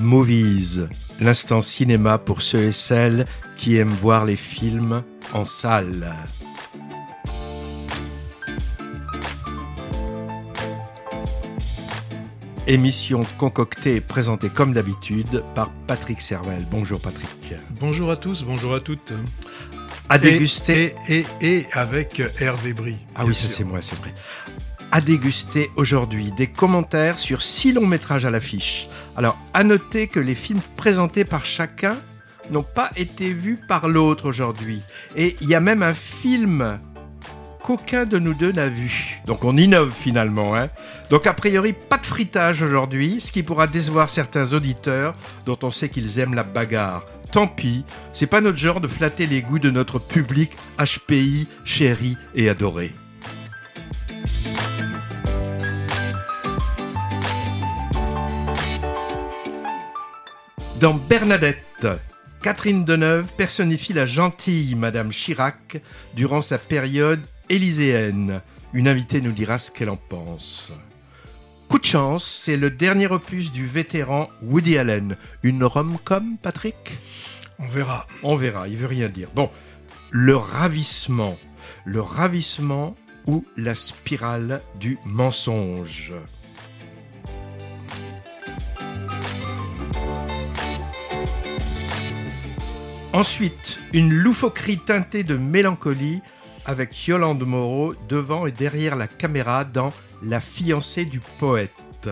Movies, l'instant cinéma pour ceux et celles qui aiment voir les films en salle. Émission concoctée et présentée comme d'habitude par Patrick Servel. Bonjour Patrick. Bonjour à tous, bonjour à toutes. À déguster. Et, et, avec Hervé Brie. Ah oui, ça c'est moi, c'est vrai. À déguster aujourd'hui des commentaires sur six longs métrages à l'affiche. Alors, à noter que les films présentés par chacun n'ont pas été vus par l'autre aujourd'hui. Et il y a même un film qu'aucun de nous deux n'a vu. Donc on innove finalement. Hein Donc a priori, pas de fritage aujourd'hui, ce qui pourra décevoir certains auditeurs dont on sait qu'ils aiment la bagarre. Tant pis, c'est pas notre genre de flatter les goûts de notre public HPI, chéri et adoré. Dans Bernadette, Catherine Deneuve personnifie la gentille Madame Chirac durant sa période élyséenne. Une invitée nous dira ce qu'elle en pense. Coup de chance, c'est le dernier opus du vétéran Woody Allen. Une rom-com, Patrick? On verra. On verra, il veut rien dire. Bon, le ravissement. Le ravissement ou la spirale du mensonge? Ensuite, une loufoquerie teintée de mélancolie avec Yolande Moreau devant et derrière la caméra dans La fiancée du poète.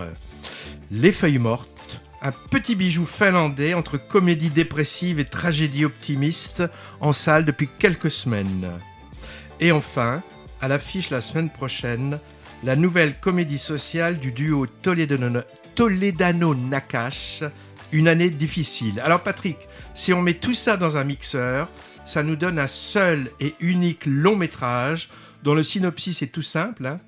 Les feuilles mortes, un petit bijou finlandais entre comédie dépressive et tragédie optimiste en salle depuis quelques semaines. Et enfin, à l'affiche la semaine prochaine, la nouvelle comédie sociale du duo Toledano-Nakash, Une année difficile. Alors Patrick, si on met tout ça dans un mixeur, ça nous donne un seul et unique long métrage dont le synopsis est tout simple. Hein.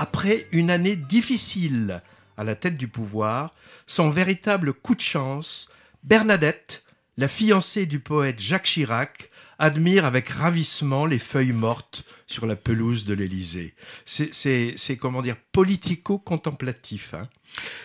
Après une année difficile à la tête du pouvoir, son véritable coup de chance, Bernadette, la fiancée du poète Jacques Chirac, admire avec ravissement les feuilles mortes sur la pelouse de l'Élysée. C'est, comment dire, politico-contemplatif. Hein.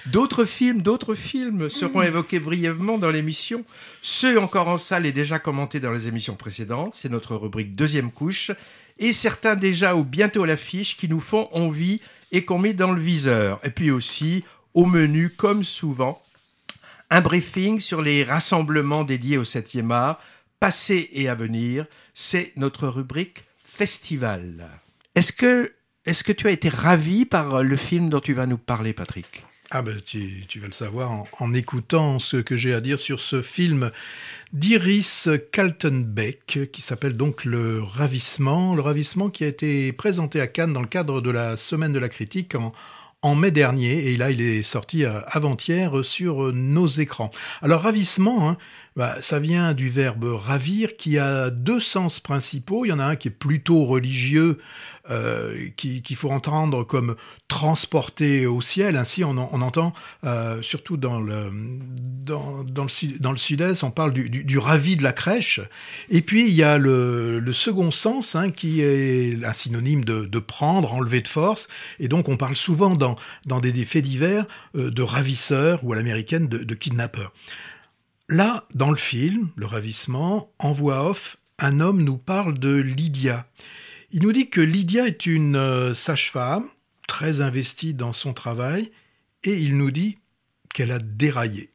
D'autres films, d'autres films seront mmh. évoqués brièvement dans l'émission. Ceux encore en salle et déjà commentés dans les émissions précédentes, c'est notre rubrique deuxième couche. Et certains déjà ou bientôt à l'affiche qui nous font envie et qu'on met dans le viseur. Et puis aussi, au menu, comme souvent, un briefing sur les rassemblements dédiés au 7e art, passé et à venir. C'est notre rubrique festival. Est-ce que, est-ce que tu as été ravi par le film dont tu vas nous parler, Patrick? Ah ben tu, vas le savoir en, écoutant ce que j'ai à dire sur ce film d'Iris Kaltenbeck qui s'appelle donc Le Ravissement. Le Ravissement qui a été présenté à Cannes dans le cadre de la Semaine de la critique en, mai dernier, et là il est sorti euh, avant-hier sur euh, nos écrans. Alors ravissement, hein, bah, ça vient du verbe ravir qui a deux sens principaux. Il y en a un qui est plutôt religieux, euh, qu'il faut entendre comme transporté au ciel. Ainsi, on, entend, euh, surtout dans le, dans, dans le, sud-est, on parle du, du, ravi de la crèche. Et puis, il y a le, second sens hein, qui est un synonyme de, prendre, enlever de force. Et donc, on parle souvent dans, dans des, des faits divers euh, de ravisseurs ou à l'américaine de, de kidnappeurs. Là, dans le film, Le Ravissement, en voix off, un homme nous parle de Lydia. Il nous dit que Lydia est une euh, sage-femme, très investie dans son travail, et il nous dit qu'elle a déraillé.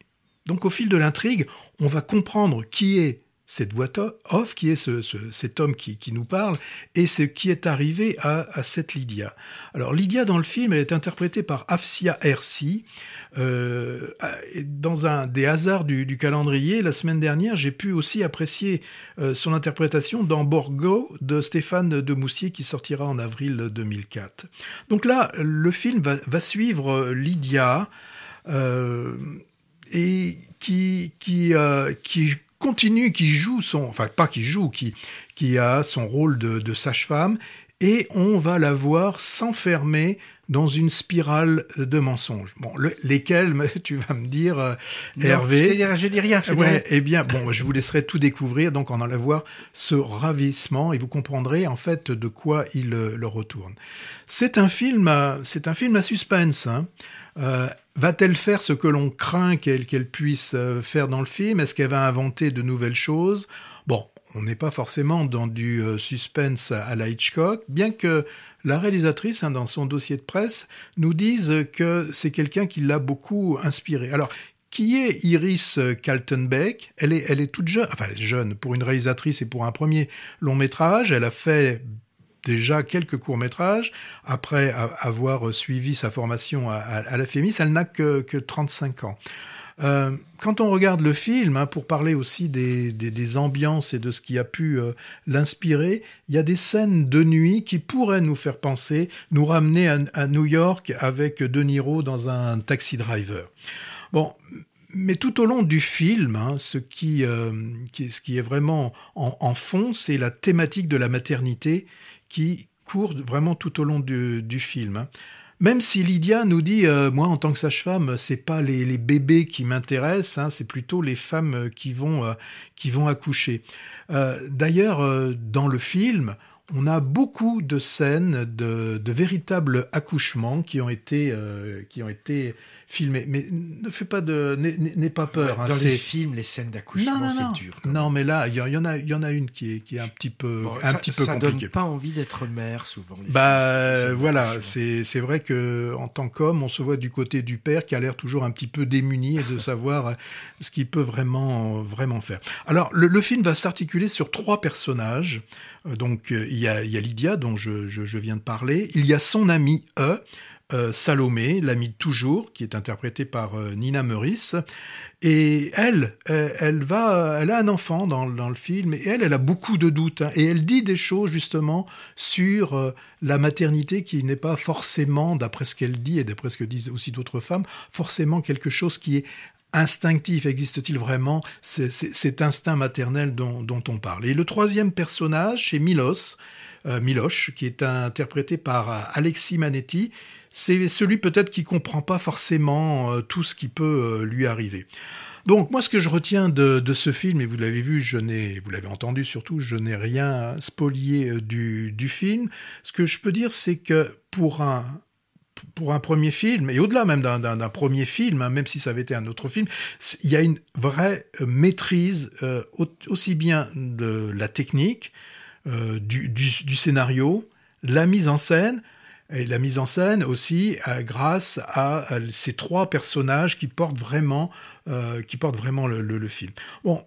Donc au fil de l'intrigue, on va comprendre qui est cette voix off, qui est ce, cet homme qui, nous parle, et ce qui est arrivé à, cette Lydia. Alors Lydia dans le film, elle est interprétée par Afsia Hersi. Euh, dans un des hasards du, calendrier, la semaine dernière, j'ai pu aussi apprécier euh, son interprétation dans Borgo de Stéphane de Moussier qui sortira en avril 2004. Donc là, le film va, suivre Lydia. Euh, et qui, qui, qui continue, qui joue son, enfin pas qui joue, qui, qui a son rôle de, sage-femme, et on va la voir s'enfermer dans une spirale de mensonges. Bon, lesquels, tu vas me dire, euh, Hervé Je dis rien. Je ouais, eh bien, bon, je vous laisserai tout découvrir, donc en allant voir ce ravissement, et vous comprendrez en fait de quoi il euh, le retourne. C'est un film, c'est un film à suspense. Hein. Euh, va-t-elle faire ce que l'on craint qu'elle puisse euh, faire dans le film? Est-ce qu'elle va inventer de nouvelles choses? Bon, on n'est pas forcément dans du euh, suspense à la Hitchcock, bien que la réalisatrice, hein, dans son dossier de presse, nous dise que c'est quelqu'un qui l'a beaucoup inspiré. Alors, qui est Iris Kaltenbeck? Elle est, elle est toute jeune, enfin elle est jeune pour une réalisatrice et pour un premier long métrage. Elle a fait déjà quelques courts-métrages. Après avoir suivi sa formation à, la FEMIS, elle n'a que, que 35 ans. Euh, quand on regarde le film, hein, pour parler aussi des, ambiances et de ce qui a pu euh, l'inspirer, il y a des scènes de nuit qui pourraient nous faire penser, nous ramener à, New York avec De Niro dans un taxi driver. Bon, mais tout au long du film, hein, ce, qui, euh, ce qui est vraiment en, en fond, c'est la thématique de la maternité qui court vraiment tout au long du, film. Hein. Même si Lydia nous dit, euh, moi en tant que sage-femme, c'est pas les, bébés qui m'intéressent, hein, c'est plutôt les femmes qui vont, euh, qui vont accoucher. Euh, D'ailleurs, dans le film, on a beaucoup de scènes de, de véritables accouchements qui ont été, qui ont été filmé. Mais ne fais pas de, n'aie pas peur. Hein, dans les films, les scènes d'accouchement, c'est dur. Non, mais là, il y, en a, il y en a une qui est, qui est un petit peu, un ça, petit peu ça compliquée. donne pas envie d'être mère souvent. Les bah films, voilà, c'est c'est vrai que en tant qu'homme, on se voit du côté du père qui a l'air toujours un petit peu démuni et de savoir ce qu'il peut vraiment vraiment faire. Alors le, le film va s'articuler sur trois personnages. Donc il y a, il y a Lydia dont je, je, je viens de parler. Il y a son ami E euh, Salomé, l'amie de toujours, qui est interprétée par euh, Nina Meurice. Et elle, euh, elle va, elle a un enfant dans, le film, et elle, elle a beaucoup de doutes, hein, et elle dit des choses justement sur la maternité qui n'est pas forcément, d'après ce qu'elle dit et d'après ce que disent aussi d'autres femmes, forcément quelque chose qui est instinctif. Existe-t-il vraiment cet instinct maternel dont, dont, on parle? Et le troisième personnage, c'est Milos, Miloche, qui est interprété par Alexis Manetti, c'est celui peut-être qui comprend pas forcément euh, tout ce qui peut euh, lui arriver. Donc moi, ce que je retiens de, ce film, et vous l'avez vu, je n'ai, vous l'avez entendu surtout, je n'ai rien spolié euh, du, film. Ce que je peux dire, c'est que pour un pour un premier film, et au-delà même d'un premier film, hein, même si ça avait été un autre film, il y a une vraie maîtrise euh, aussi bien de la technique, euh, du, scénario, la mise en scène, et la mise en scène aussi euh, grâce à, ces trois personnages qui portent vraiment, euh, qui portent vraiment le, film. Bon,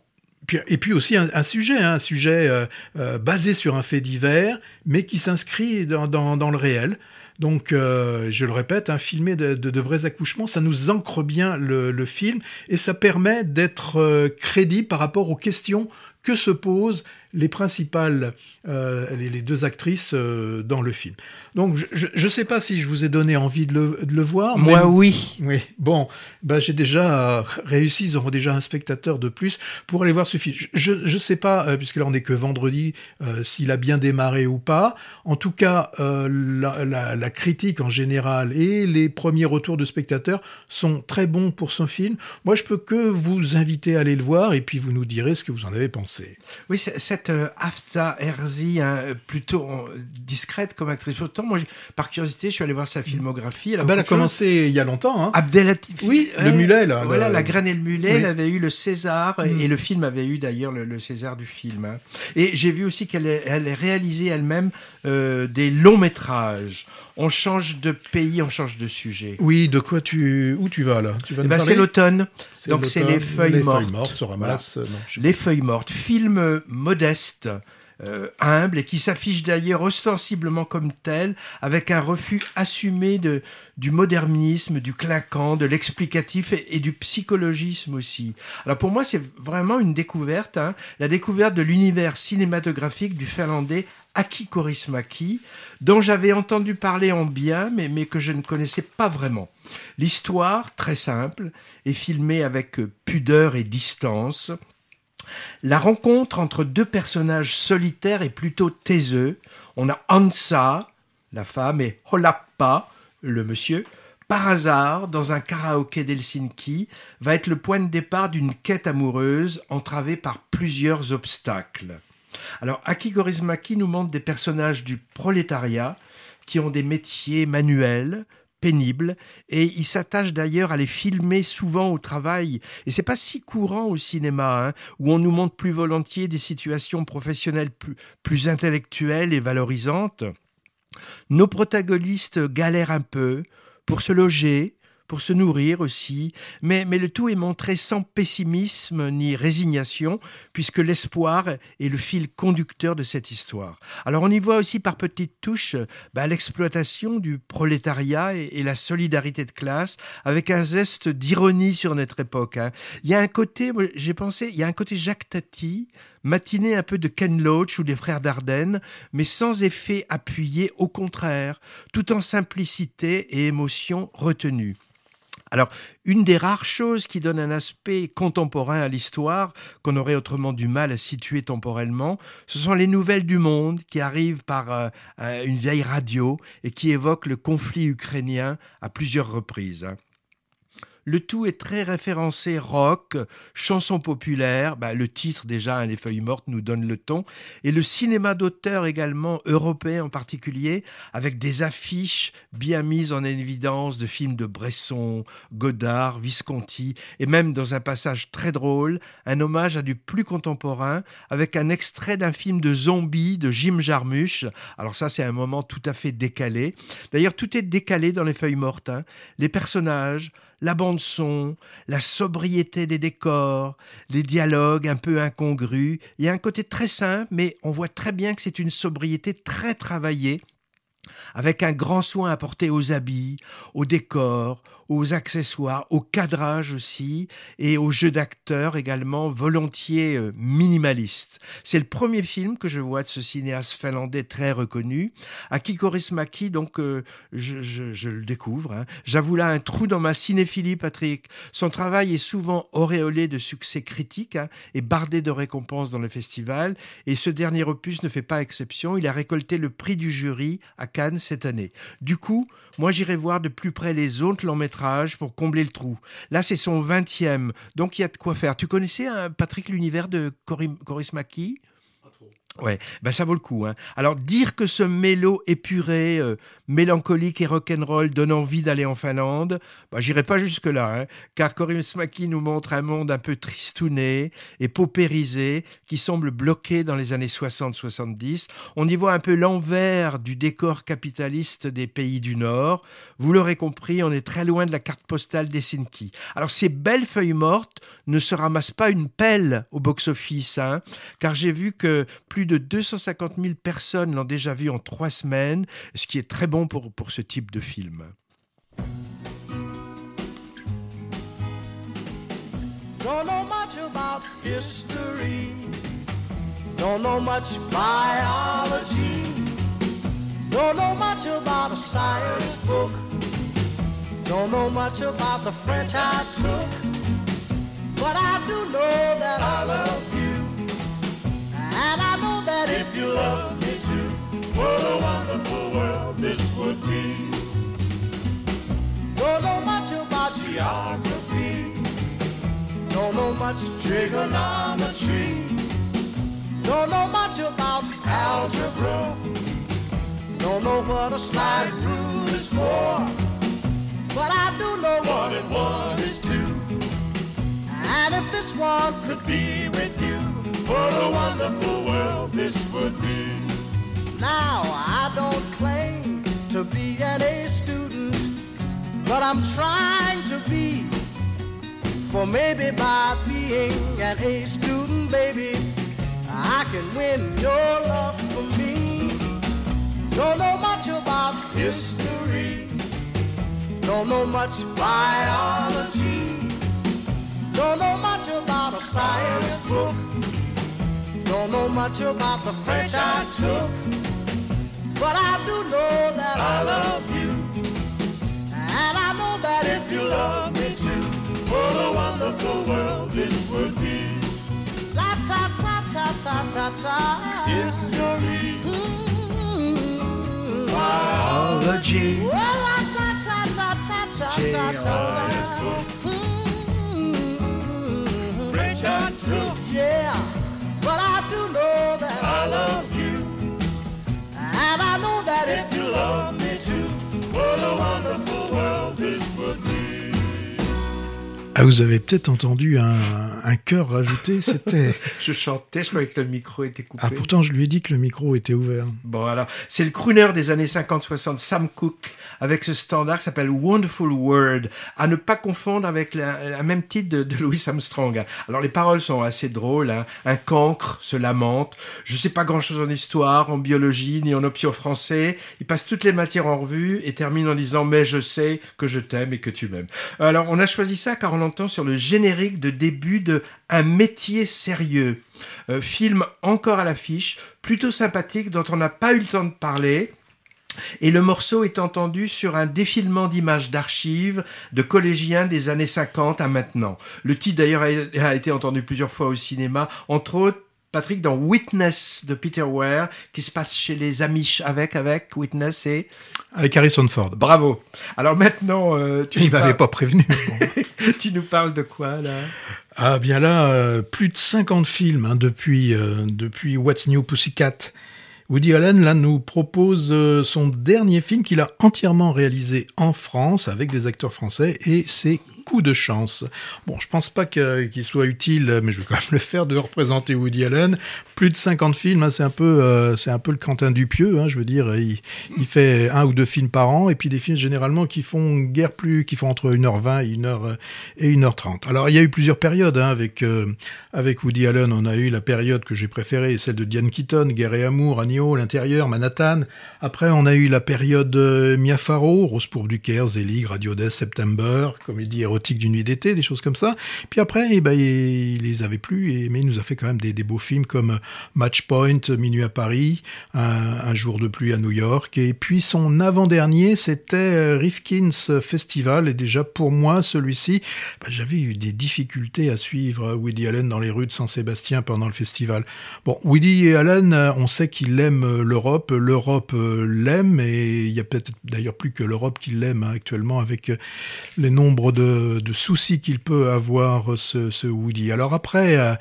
et puis aussi un, sujet, hein, un sujet euh, basé sur un fait divers, mais qui s'inscrit dans, dans, le réel. Donc, je le répète, hein, filmer de, de, vrais accouchements, ça nous ancre bien le, le film et ça permet d'être crédible par rapport aux questions que se posent les principales, euh, les, les, deux actrices euh, dans le film. Donc, je ne sais pas si je vous ai donné envie de le, de le voir. Moi, mais, oui. Oui. Bon, ben, j'ai déjà réussi. Ils auront déjà un spectateur de plus pour aller voir ce film. Je ne sais pas, euh, puisque là, on n'est que vendredi, s'il a bien démarré ou pas. En tout cas, la, la, la, critique en général et les premiers retours de spectateurs sont très bons pour ce film. Moi, je peux que vous inviter à aller le voir et puis vous nous direz ce que vous en avez pensé. Oui, cette euh, Hafsa Herzi, hein, plutôt discrète comme actrice. Pourtant, moi, par curiosité, je suis allé voir sa filmographie. Elle a, ah ben, elle a commencé il y a longtemps. Hein. Abdelatif. Oui, ouais, le mulet, là. Voilà, le... La graine et le mulet, oui. elle avait eu le César, mm. et le film avait eu d'ailleurs le, le, César du film. Hein. Et j'ai vu aussi qu'elle elle réalisé elle-même euh, des longs métrages. On change de pays, on change de sujet. Oui, de quoi tu, où tu vas là? Tu vas eh ben, C'est l'automne, donc c'est les feuilles les mortes. Feuilles mortes se ramassent. Voilà. Non, les feuilles mortes, film modeste euh, humble et qui s'affiche d'ailleurs ostensiblement comme tel, avec un refus assumé de, du modernisme, du clinquant, de l'explicatif et, et, du psychologisme aussi. Alors pour moi, c'est vraiment une découverte, hein, la découverte de l'univers cinématographique du finlandais Aki Korismaki, dont j'avais entendu parler en bien, mais, que je ne connaissais pas vraiment. L'histoire, très simple, est filmée avec pudeur et distance. La rencontre entre deux personnages solitaires est plutôt taiseux. On a Ansa, la femme, et Holappa, le monsieur, par hasard, dans un karaoké d'Helsinki, va être le point de départ d'une quête amoureuse entravée par plusieurs obstacles. Alors, Aki Gorismaki nous montre des personnages du prolétariat qui ont des métiers manuels, pénibles et il s'attache d'ailleurs à les filmer souvent au travail et c'est pas si courant au cinéma hein, où on nous montre plus volontiers des situations professionnelles plus intellectuelles et valorisantes. Nos protagonistes galèrent un peu pour se loger, pour se nourrir aussi, mais, mais le tout est montré sans pessimisme ni résignation, puisque l'espoir est le fil conducteur de cette histoire. Alors on y voit aussi par petites touches bah, l'exploitation du prolétariat et, la solidarité de classe, avec un zeste d'ironie sur notre époque. Hein. Il y a un côté, j'ai pensé, il y a un côté Jacques Tati, matinée un peu de Ken Loach ou des frères Dardenne, mais sans effet appuyé, au contraire, tout en simplicité et émotion retenue. Alors, une des rares choses qui donne un aspect contemporain à l'histoire, qu'on aurait autrement du mal à situer temporellement, ce sont les nouvelles du monde qui arrivent par euh, une vieille radio et qui évoquent le conflit ukrainien à plusieurs reprises. Le tout est très référencé rock, chanson populaire, bah, le titre déjà, hein, Les Feuilles Mortes, nous donne le ton, et le cinéma d'auteur également, européen en particulier, avec des affiches bien mises en évidence de films de Bresson, Godard, Visconti, et même dans un passage très drôle, un hommage à du plus contemporain, avec un extrait d'un film de zombie de Jim Jarmusch. Alors ça, c'est un moment tout à fait décalé. D'ailleurs, tout est décalé dans Les Feuilles Mortes. Hein. Les personnages, la bande-son, la sobriété des décors, les dialogues un peu incongrus. Il y a un côté très simple, mais on voit très bien que c'est une sobriété très travaillée avec un grand soin apporté aux habits, aux décors, aux accessoires, au cadrage aussi, et aux jeux d'acteurs également volontiers euh, minimalistes. C'est le premier film que je vois de ce cinéaste finlandais très reconnu, à qui Maki, donc euh, je, je, je, le découvre. Hein. J'avoue là un trou dans ma cinéphilie, Patrick. Son travail est souvent auréolé de succès critiques hein, et bardé de récompenses dans le festival, et ce dernier opus ne fait pas exception. Il a récolté le prix du jury à Cannes cette année. Du coup, moi j'irai voir de plus près les autres longs métrages pour combler le trou. Là, c'est son 20e, donc il y a de quoi faire. Tu connaissais, hein, Patrick, l'univers de Coris Ouais, ben ça vaut le coup. Hein. Alors dire que ce mélo épuré, euh, mélancolique et rock'n'roll donne envie d'aller en Finlande, ben, j'irai pas jusque là, hein, car Corinne Smaki nous montre un monde un peu tristouné et paupérisé qui semble bloqué dans les années 60-70. On y voit un peu l'envers du décor capitaliste des pays du Nord. Vous l'aurez compris, on est très loin de la carte postale d'Helsinki. Alors ces belles feuilles mortes ne se ramassent pas une pelle au box-office, hein, car j'ai vu que plus plus de 250 000 personnes l'ont déjà vu en trois semaines, ce qui est très bon pour, ce type de film. If you love me too, what a wonderful world this would be. Don't know much about geography, don't know much trigonometry, don't know much about algebra, don't know what a slide rule is for. But I do know one and one is two. And if this one could be with you, what a wonderful world this would be. Now, I don't claim to be an A student, but I'm trying to be. For maybe by being an A student, baby, I can win your love for me. Don't know much about history, don't know much biology, don't know much about a science book. Don't know much about the French I took, but I do know that I love you. And I know that if you love me too, what a wonderful world this would be. La ta ta ta ta ta ta. Biology. Well, la ta ta ta ta ta ta ta. French I took. Yeah. I love you. And I know that if you love me too, what a wonderful Ah, vous avez peut-être entendu un, un chœur rajouté, c'était... je chantais, je croyais que le micro était coupé. Ah, pourtant, je lui ai dit que le micro était ouvert. Bon, alors, c'est le crooner des années 50-60, Sam Cooke, avec ce standard qui s'appelle Wonderful Word, à ne pas confondre avec la, même titre de, de, Louis Armstrong. Alors, les paroles sont assez drôles, hein. Un cancre se lamente, je sais pas grand-chose en histoire, en biologie, ni en option français. Il passe toutes les matières en revue et termine en disant, mais je sais que je t'aime et que tu m'aimes. Alors, on a choisi ça car on sur le générique de début de Un métier sérieux. Euh, film encore à l'affiche, plutôt sympathique, dont on n'a pas eu le temps de parler. Et le morceau est entendu sur un défilement d'images d'archives de collégiens des années 50 à maintenant. Le titre d'ailleurs a été entendu plusieurs fois au cinéma, entre autres Patrick, dans Witness de Peter Ware, qui se passe chez les Amish avec, avec Witness et... Avec Harrison Ford. Bravo. Alors maintenant, euh, tu Il m'avait pas prévenu. tu nous parles de quoi, là? Ah, bien là, euh, plus de 50 films hein, depuis, euh, depuis What's New Pussycat. Woody Allen, là, nous propose son dernier film qu'il a entièrement réalisé en France avec des acteurs français et c'est coup de chance. Bon, je pense pas qu'il soit utile, mais je vais quand même le faire, de représenter Woody Allen. Plus de 50 films, hein, c'est un peu, euh, un peu le Quentin Dupieux, hein, je veux dire. Il, fait un ou deux films par an, et puis des films généralement qui font guère plus, qui font entre 1h20 et 1h et 1h30. Alors, il y a eu plusieurs périodes hein, avec euh, avec Woody Allen. On a eu la période que j'ai préférée, celle de Diane Keaton, Guerre et amour, Annie l'intérieur, Manhattan. Après, on a eu la période euh, Mia Farrow, Rose pour du Caire, Zelig, Radio Death, September, comédie érotique d'une nuit d'été, des choses comme ça. Puis après, eh ben, il les avait plus, mais il nous a fait quand même des, beaux films comme Match Point, Minuit à Paris, un, jour de pluie à New York. Et puis son avant-dernier, c'était euh, Rifkin's Festival. Et déjà pour moi, celui-ci, ben, j'avais eu des difficultés à suivre Woody Allen dans les rues de Saint-Sébastien pendant le festival. Bon, Woody Allen, on sait qu'il aime l'Europe, l'Europe euh, l'aime, et il y a peut-être d'ailleurs plus que l'Europe qui l'aime hein, actuellement avec euh, les nombres de de, soucis qu'il peut avoir ce, Woody. Alors après euh,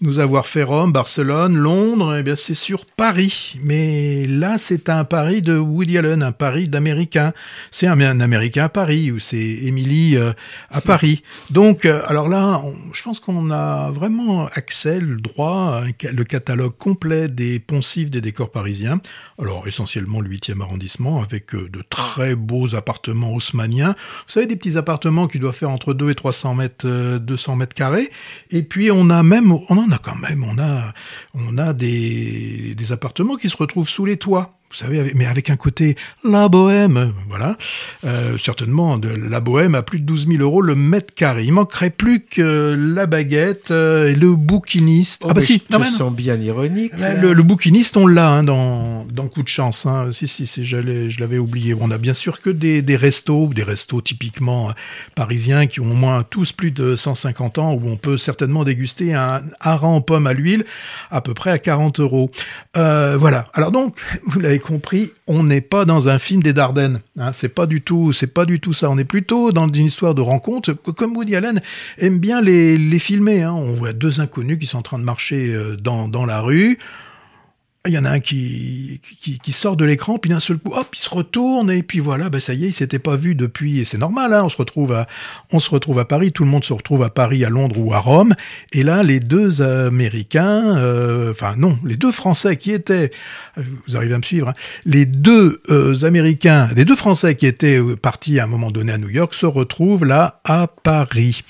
nous avoir fait Rome, Barcelone, Londres, eh bien c'est sur Paris. Mais là c'est un Paris de Woody Allen, un Paris d'Américain. C'est un, Américain à Paris ou c'est Émilie euh, à Paris. Donc euh, alors là, je pense qu'on a vraiment accès, le droit, le catalogue complet des poncifs des décors parisiens. Alors essentiellement le 8e arrondissement avec de très beaux appartements haussmanniens. Vous savez des petits appartements qui doivent faire entre 2 et 300 mètres, 200 euh, mètres carrés. Et puis on a même, on en a quand même, on a, on a des, des appartements qui se retrouvent sous les toits vous savez, mais avec un côté la bohème, voilà. Euh, certainement, de, la bohème à plus de 12 000 euros le mètre carré. Il manquerait plus que la baguette euh, et le bouquiniste. Oh, ah bah si, non, sont bien ironiques. Le, le, bouquiniste, on l'a hein, dans, dans Coup de chance. Hein. Si, si, si je l'avais oublié. On a bien sûr que des, des restos, des restos typiquement euh, parisiens qui ont au moins tous plus de 150 ans, où on peut certainement déguster un hareng aux pommes à l'huile à peu près à 40 euros. Euh, voilà. Alors donc, vous l'avez compris, on n'est pas dans un film des Dardennes. Hein, c'est pas du tout, c'est pas du tout ça. On est plutôt dans une histoire de rencontre. Comme Woody Allen aime bien les, les filmer. Hein. On voit deux inconnus qui sont en train de marcher euh, dans, dans la rue il y en a un qui, qui, sort de l'écran, puis d'un seul coup, hop, il se retourne, et puis voilà, ben ça y est, il s'était pas vu depuis, et c'est normal, hein, on se retrouve à, on se retrouve à Paris, tout le monde se retrouve à Paris, à Londres ou à Rome, et là, les deux Américains, euh, enfin non, les deux Français qui étaient, euh, vous arrivez à me suivre, hein, les deux euh, Américains, les deux Français qui étaient partis à un moment donné à New York se retrouvent là à Paris.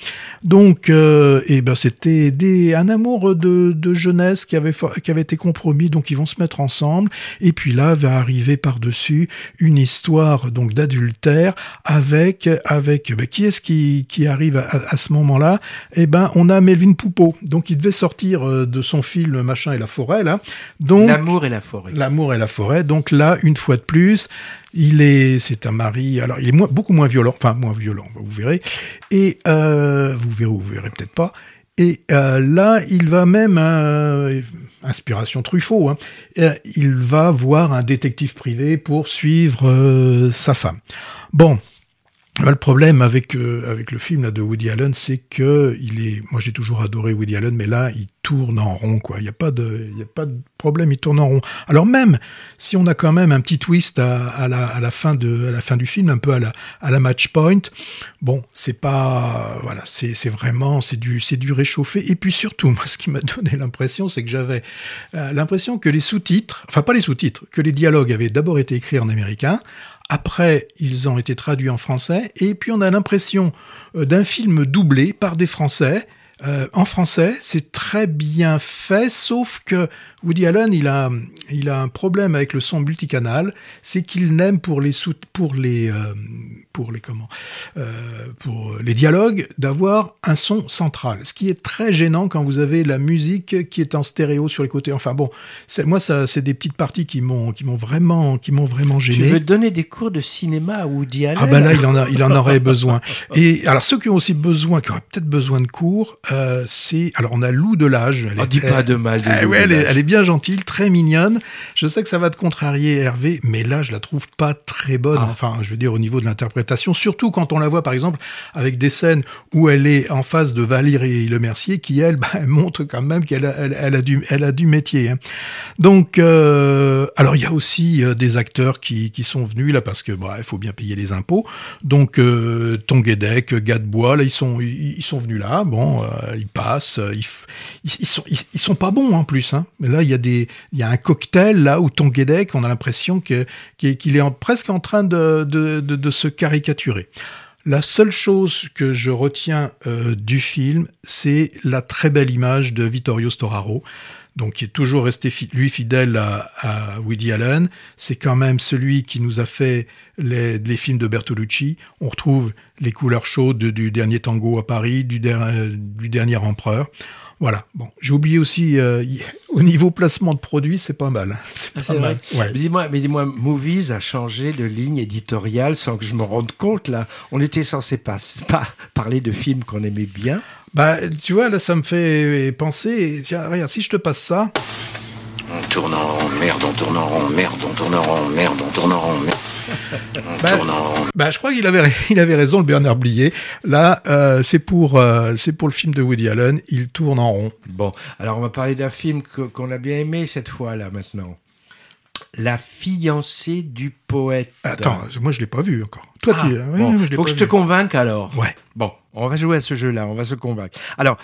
Donc, et eh ben c'était un amour de, de jeunesse qui avait, qui avait été compromis, donc ils vont se mettre ensemble, et puis là va arriver par-dessus une histoire donc d'adultère avec avec ben, qui est-ce qui, qui arrive à, ce moment-là? Eh ben, on a Melvin Poupeau. Donc, il devait sortir euh, de son film Machin et la forêt là. Donc l'amour et la forêt. L'amour et la forêt. Donc là, une fois de plus, il est, c'est un mari. Alors, il est moins, beaucoup moins violent. Enfin, moins violent, vous verrez. Et euh, vous verrez, vous verrez peut-être pas. Et euh, là, il va même, euh, inspiration Truffaut, hein, euh, il va voir un détective privé pour suivre sa femme. Bon, le problème avec euh, avec le film là, de Woody Allen, c'est que il est. Moi, j'ai toujours adoré Woody Allen, mais là, il tourne en rond, quoi. Il y a pas de, il y a pas de problème, il tourne en rond. Alors même si on a quand même un petit twist à, à, la, à la fin de à la fin du film, un peu à la à la match point. Bon, c'est pas, voilà, c'est c'est vraiment c'est du c'est du réchauffé. Et puis surtout, moi, ce qui m'a donné l'impression, c'est que j'avais euh, l'impression que les sous-titres, enfin pas les sous-titres, que les dialogues avaient d'abord été écrits en américain après, ils ont été traduits en français. Et puis, on a l'impression euh, d'un film doublé par des Français. Euh, en français, c'est très bien fait, sauf que Woody Allen, il a, il a un problème avec le son multicanal, c'est qu'il n'aime pour les sous, pour les, euh, pour les comment, euh, pour les dialogues d'avoir un son central, ce qui est très gênant quand vous avez la musique qui est en stéréo sur les côtés. Enfin bon, c'est moi ça, c'est des petites parties qui m'ont, qui m'ont vraiment, qui m'ont vraiment gêné. Tu veux donner des cours de cinéma à Woody Allen? Ah ben là, il en a, il en aurait besoin. Et alors ceux qui ont aussi besoin, qui auraient peut-être besoin de cours, euh, c'est alors on a Lou de l'âge. On dit pas de mal. De eh ouais, elle est, elle est bien gentille, très mignonne. Je sais que ça va te contrarier, Hervé, mais là, je la trouve pas très bonne. Ah. Enfin, je veux dire, au niveau de l'interprétation, surtout quand on la voit, par exemple, avec des scènes où elle est en face de Valérie Le Mercier, qui, elle, bah, elle montre quand même qu'elle a, elle, elle a, du, elle a du métier. hein. Donc, euh, alors, il y a aussi euh, des acteurs qui, qui sont venus, là, parce que, bah, il faut bien payer les impôts. Donc, euh, Tonguédec, Gadebois, là, ils sont, ils, ils sont venus là. Bon, euh, ils passent. Ils, ils, sont, ils, ils sont pas bons, en plus. Hein. Mais il y a des, il y a un cocktail, là, où Tonguédec, on a l'impression que, qu'il est presque en train de, de, se caricaturer. La seule chose que je retiens euh, du film, c'est la très belle image de Vittorio Storaro, donc qui est toujours resté lui fidèle à, Woody Allen. C'est quand même celui qui nous a fait les, films de Bertolucci. On retrouve les couleurs chaudes du dernier tango à Paris, du, euh, du dernier empereur. Voilà. Bon, j'ai oublié aussi euh, y- au niveau placement de produits, c'est pas mal. C'est Ah, pas mal. Ouais. Mais dis-moi, mais dis-moi, Movies a changé de ligne éditoriale sans que je me rende compte là. On était censé pas, pas parler de films qu'on aimait bien. Bah, tu vois, là, ça me fait penser. Tiens, regarde, si je te passe ça. On tourne en rond, merde, on tourne en rond, merde, on tourne en rond, merde, on tourne en rond, merde. On Bah, tourne en rond. Bah, je crois qu'il avait, il avait raison, le Bernard Blier. Là, euh, c'est pour, euh, c'est pour le film de Woody Allen. Il tourne en rond. Bon, alors on va parler d'un film que- qu'on a bien aimé cette fois là maintenant. La fiancée du poète. Attends, moi, je l'ai pas vu encore. Toi, Ah, tu, ouais, bon, moi, je l'ai faut pas que je vu. te convainque alors. Ouais. Bon, on va jouer à ce jeu-là, on va se convaincre. Alors,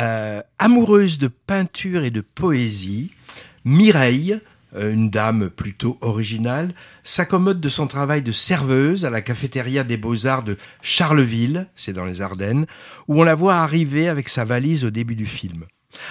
euh, amoureuse de peinture et de poésie, Mireille, euh, une dame plutôt originale, s'accommode de son travail de serveuse à la cafétéria des Beaux-Arts de Charleville, c'est dans les Ardennes, où on la voit arriver avec sa valise au début du film.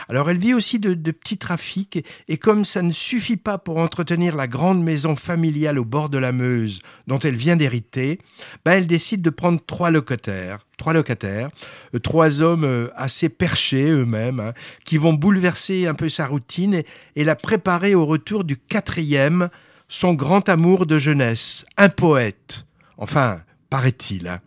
Alors elle vit aussi de, petits trafics, et, comme ça ne suffit pas pour entretenir la grande maison familiale au bord de la Meuse dont elle vient d'hériter, ben elle décide de prendre trois locataires, trois locataires, euh, trois hommes euh, assez perchés eux-mêmes, hein, qui vont bouleverser un peu sa routine et, et la préparer au retour du quatrième, son grand amour de jeunesse, un poète. Enfin, paraît-il. hein.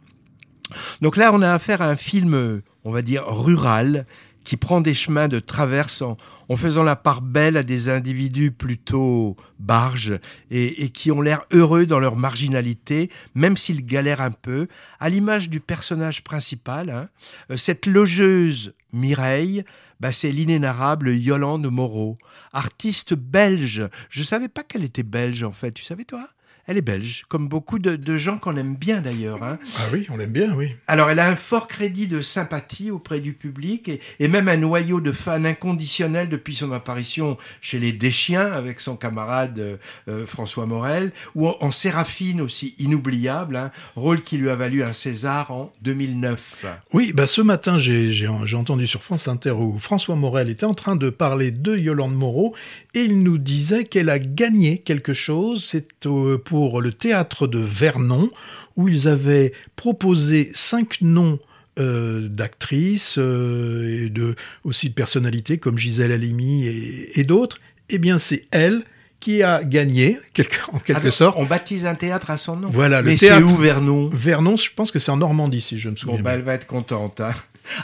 Donc là, on a affaire à un film, euh, on va dire, rural, qui prend des chemins de traverse en, faisant la part belle à des individus plutôt barges et, et qui ont l'air heureux dans leur marginalité, même s'ils galèrent un peu, à l'image du personnage principal. hein. Euh, Cette logeuse Mireille, bah, c'est l'inénarrable Yolande Moreau, artiste belge. Je savais pas qu'elle était belge en fait, tu savais toi? Elle est belge, comme beaucoup de, de gens qu'on aime bien d'ailleurs. Hein. Ah oui, on l'aime bien, oui. Alors, elle a un fort crédit de sympathie auprès du public et, et même un noyau de fans inconditionnels depuis son apparition chez les Deschiens avec son camarade euh, euh, François Morel, ou en, en Séraphine aussi inoubliable, hein, rôle qui lui a valu un César en 2009. Oui, bah ce matin, j'ai entendu sur France Inter où François Morel était en train de parler de Yolande Moreau et il nous disait qu'elle a gagné quelque chose. C'est euh, pour le théâtre de Vernon où ils avaient proposé cinq noms euh, d'actrices euh, et de aussi de personnalités comme Gisèle Halimi et, et d'autres. Eh bien, c'est elle qui a gagné, quelque- en quelque Alors, sorte. On baptise un théâtre à son nom. Voilà, le Mais c'est théâtre- où Vernon? Vernon, je pense que c'est en Normandie, si je me Bon, souviens bah, bien. elle va être contente. hein.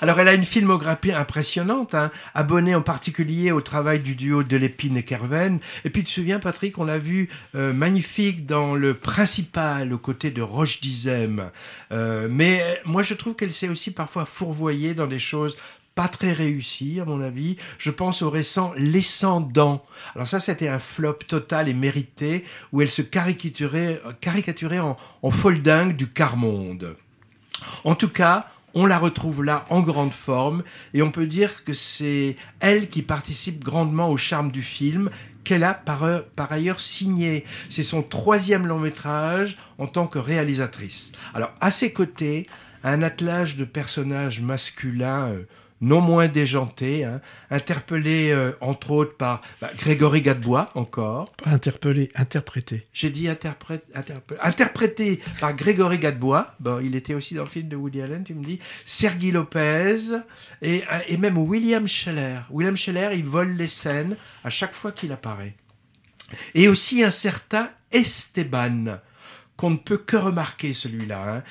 Alors elle a une filmographie impressionnante, hein, abonnée en particulier au travail du duo de Lépine et Kerven. Et puis tu te souviens Patrick, on l'a vu euh, magnifique dans le principal aux côtés de Roche Dizem. Euh, mais moi je trouve qu'elle s'est aussi parfois fourvoyée dans des choses pas très réussies, à mon avis. Je pense au récent L'Escendant. Alors ça, c'était un flop total et mérité, où elle se caricaturait, caricaturait en, en folle dingue du quart-monde. En tout cas, on la retrouve là en grande forme et on peut dire que c'est elle qui participe grandement au charme du film qu'elle a par, par ailleurs signé. C'est son troisième long métrage en tant que réalisatrice. Alors à ses côtés, un attelage de personnages masculins euh, non moins déjanté, hein, interpellé euh, entre autres par bah, Grégory Gadebois encore. Pas interpellé, interprété. J'ai dit interprète, interpellé, interprété par Grégory Gadebois. Bon, il était aussi dans le film de Woody Allen, tu me dis. Sergi Lopez et, et même William Scheller. William Scheller, il vole les scènes à chaque fois qu'il apparaît. Et aussi un certain Esteban qu'on ne peut que remarquer celui-là. Hein.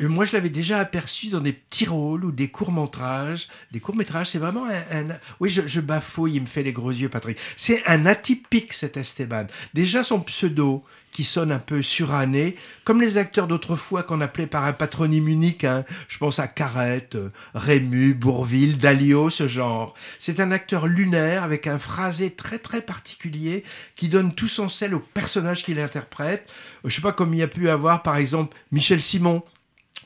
Euh, moi, je l'avais déjà aperçu dans des petits rôles ou des courts-métrages. Des courts-métrages, c'est vraiment un... Oui, je, je, bafouille, il me fait les gros yeux, Patrick. C'est un atypique, cet Esteban. Déjà, son pseudo, qui sonne un peu suranné, comme les acteurs d'autrefois qu'on appelait par un patronyme unique. Hein. Je pense à Carrette, euh, Rému, Bourville, Dalio, ce genre. C'est un acteur lunaire avec un phrasé très très particulier qui donne tout son sel au personnage qu'il interprète. Je sais pas comme il y a pu avoir par exemple Michel Simon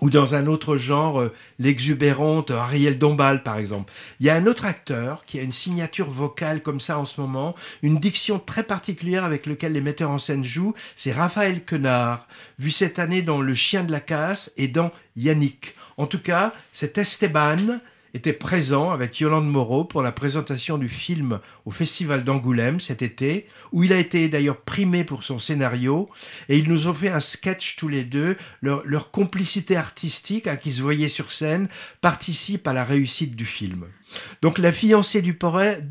ou dans un autre genre, euh, l'exubérante Ariel Dombal, par exemple. Il y a un autre acteur qui a une signature vocale comme ça en ce moment, une diction très particulière avec laquelle les metteurs en scène jouent, c'est Raphaël Quenard, vu cette année dans Le Chien de la Casse et dans Yannick. En tout cas, cet Esteban, était présent avec Yolande Moreau pour la présentation du film au Festival d'Angoulême cet été, où il a été d'ailleurs primé pour son scénario, et ils nous ont fait un sketch tous les deux. Leur, complicité artistique, à qui se voyait sur scène, participe à la réussite du film. Donc la fiancée du poète,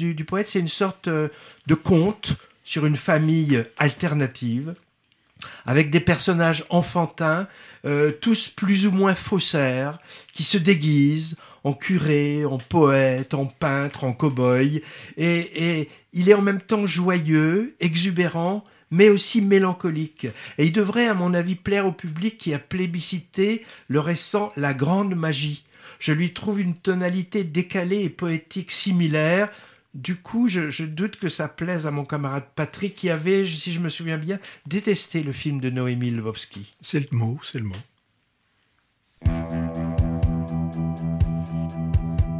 c'est une sorte euh, de conte sur une famille alternative, avec des personnages enfantins, euh, tous plus ou moins faussaires, qui se déguisent en curé, en poète, en peintre, en cow-boy, et, et il est en même temps joyeux, exubérant, mais aussi mélancolique. Et il devrait, à mon avis, plaire au public qui a plébiscité le récent La Grande Magie. Je lui trouve une tonalité décalée et poétique similaire. Du coup, je, doute que ça plaise à mon camarade Patrick qui avait, si je me souviens bien, détesté le film de Noémie Lvovsky. C'est le mot, c'est le mot.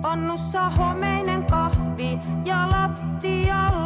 Pannussa homeinen kahvi ja lattialla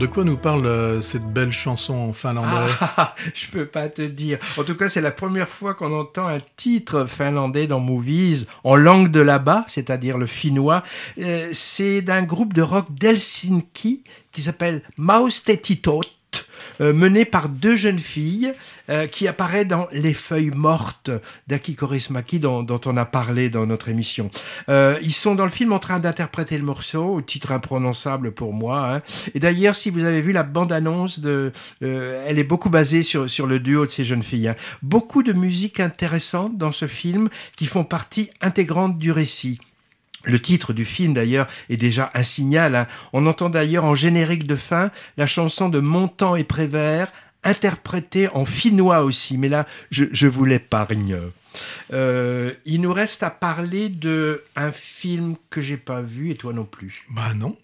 de quoi nous parle euh, cette belle chanson en finlandais? Ah, je peux pas te dire. En tout cas, c'est la première fois qu'on entend un titre finlandais dans Movies en langue de là-bas, c'est-à-dire le finnois. Euh, c'est d'un groupe de rock d'Helsinki qui s'appelle Maustetitot. Euh, mené par deux jeunes filles euh, qui apparaît dans Les Feuilles Mortes d'Aki Kaurismäki dont, dont on a parlé dans notre émission. Euh, ils sont dans le film en train d'interpréter le morceau, au titre imprononçable pour moi. hein. Et d'ailleurs, si vous avez vu la bande-annonce, de, elle est beaucoup basée sur, sur le duo de ces jeunes filles. hein. Beaucoup de musique intéressante dans ce film qui font partie intégrante du récit. Le titre du film d'ailleurs est déjà un signal. hein. On entend d'ailleurs en générique de fin la chanson de Montand et Prévert interprétée en finnois aussi, mais là je, je vous l'épargne. Euh, il nous reste à parler de un film que j'ai pas vu et toi non plus. Bah non.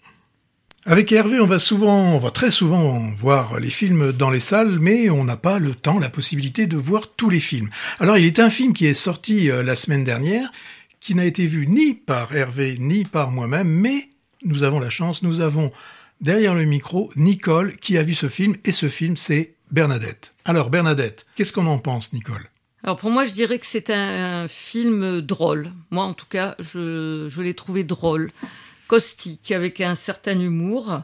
Avec Hervé, on va souvent, on va très souvent voir les films dans les salles, mais on n'a pas le temps, la possibilité de voir tous les films. Alors, il est un film qui est sorti euh, la semaine dernière, qui n'a été vu ni par Hervé ni par moi-même, mais nous avons la chance, nous avons derrière le micro Nicole qui a vu ce film, et ce film c'est Bernadette. Alors Bernadette, qu'est-ce qu'on en pense, Nicole? Alors pour moi, je dirais que c'est un, film drôle. Moi, en tout cas, je, je l'ai trouvé drôle, caustique, avec un certain humour,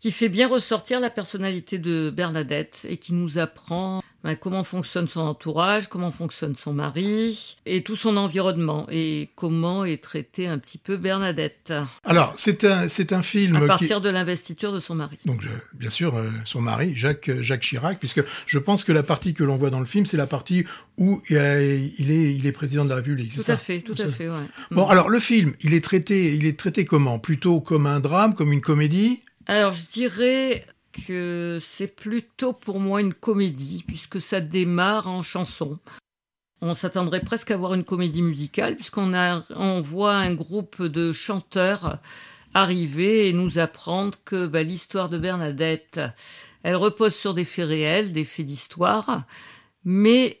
qui fait bien ressortir la personnalité de Bernadette et qui nous apprend ben, comment fonctionne son entourage, comment fonctionne son mari et tout son environnement et comment est traitée un petit peu Bernadette Alors, c'est un, c'est un film à qui... partir de l'investiture de son mari. Donc, bien sûr, euh, son mari, Jacques, euh, Jacques Chirac, puisque je pense que la partie que l'on voit dans le film, c'est la partie où il, euh, il est, il est président de la République. Tout ça à fait, tout à fait, ouais. Bon, alors le film, il est traité, il est traité comment? Plutôt comme un drame, comme une comédie? Alors, je dirais c'est plutôt pour moi une comédie, puisque ça démarre en chanson. On s'attendrait presque à voir une comédie musicale, puisqu'on voit un groupe de chanteurs arriver et nous apprendre que bah, l'histoire de Bernadette, elle repose sur des faits réels, des faits d'histoire, mais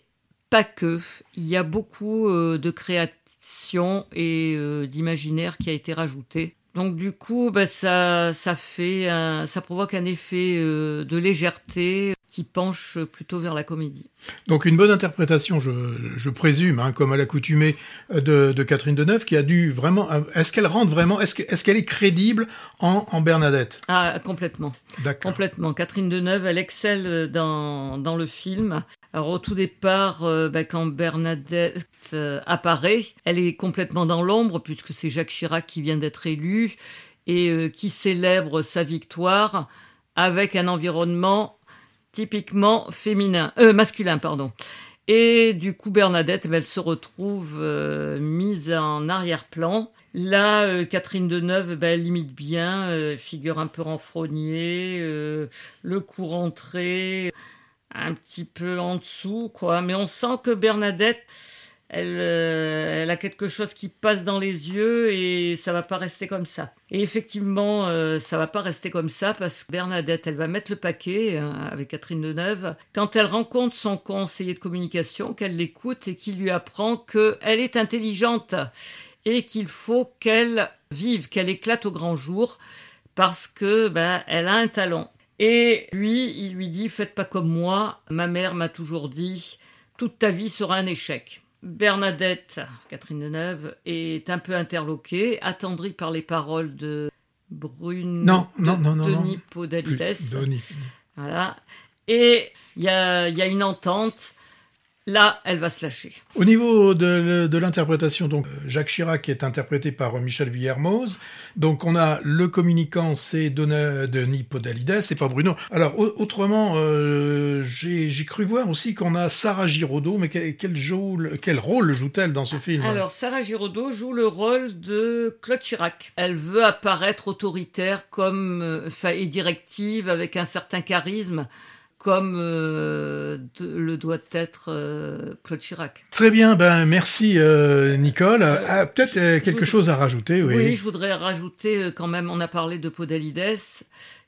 pas que. Il y a beaucoup euh, de création et euh, d'imaginaire qui a été rajouté. Donc du coup, bah, ça, ça fait, un- ça provoque un effet euh, de légèreté qui penche plutôt vers la comédie. Donc une bonne interprétation, je, je présume, hein, comme à l'accoutumée euh, de, de Catherine Deneuve, qui a dû vraiment... euh, Est-ce qu'elle rentre vraiment Est-ce que- est-ce qu'elle est crédible en, en Bernadette? Ah, complètement. D'accord. Complètement. Catherine Deneuve, elle excelle dans, dans le film. Alors au tout départ, euh, bah, quand Bernadette euh, apparaît, elle est complètement dans l'ombre puisque c'est Jacques Chirac qui vient d'être élu et euh, qui célèbre sa victoire avec un environnement typiquement féminin, euh, masculin, pardon. Et du coup, Bernadette, elle se retrouve euh, mise en arrière-plan. Là, euh, Catherine Deneuve, ben, elle limite bien, figure un peu renfrognée, le cou rentré, un petit peu en dessous, quoi. Mais on sent que Bernadette, elle, euh, elle a quelque chose qui passe dans les yeux et ça va pas rester comme ça. Et effectivement, euh, ça va pas rester comme ça parce que Bernadette, elle va mettre le paquet euh, avec Catherine Deneuve quand elle rencontre son conseiller de communication, qu'elle l'écoute et qui lui apprend qu'elle est intelligente et qu'il faut qu'elle vive, qu'elle éclate au grand jour parce que ben, elle a un talent. Et lui, il lui dit faites pas comme moi. Ma mère m'a toujours dit toute ta vie sera un échec. Bernadette, Catherine Deneuve, est un peu interloquée, attendrie par les paroles de Brune, Non, de non, non, non, Denis. Podalides. Voilà. Et il y a, il y a une entente. Là, elle va se lâcher. Au niveau de, de l'interprétation, donc euh, Jacques Chirac est interprété par euh, Michel Villermoz. Donc on a le communicant, c'est Denis Podalides, c'est pas Bruno. Alors au- autrement, euh, j'ai cru voir aussi qu'on a Sarah Giraudot, mais quel, quel, joue- quel rôle joue-t-elle dans ce film? Alors, Sarah Giraudot joue le rôle de Claude Chirac. Elle veut apparaître autoritaire comme, et directive avec un certain charisme, comme euh, de- le doit être euh, Claude Chirac. Très bien, ben merci euh, Nicole. Ah, Peut-être quelque chose à rajouter, oui. Oui, je voudrais rajouter quand même, on a parlé de Podalides,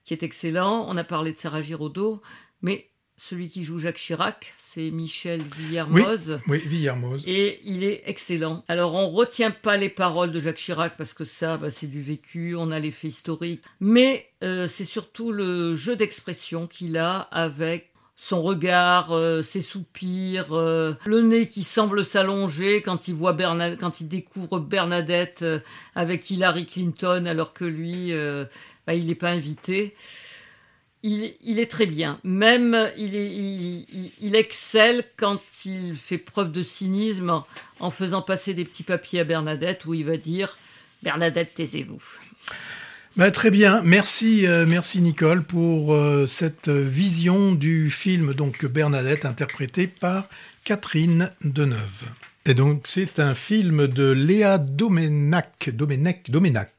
qui est excellent, on a parlé de Sarah Giraudot, mais celui qui joue Jacques Chirac, c'est Michel Villermoz. Oui, Villermoz. Et il est excellent. Alors, on retient pas les paroles de Jacques Chirac parce que ça, bah, c'est du vécu, on a l'effet historique. Mais euh, c'est surtout le jeu d'expression qu'il a avec son regard, euh, ses soupirs, euh, le nez qui semble s'allonger quand il voit quand il découvre Bernadette euh, avec Hillary Clinton alors que lui, bah, il n'est pas invité. Il, il est très bien. Même, il, est- il, il- il excelle quand il fait preuve de cynisme en, en faisant passer des petits papiers à Bernadette où il va dire Bernadette, taisez-vous. Bah, très bien, merci, euh, merci Nicole pour euh, cette vision du film donc Bernadette interprété par Catherine Deneuve. Et donc c'est un film de Léa Domenac, Domenech, Domenac.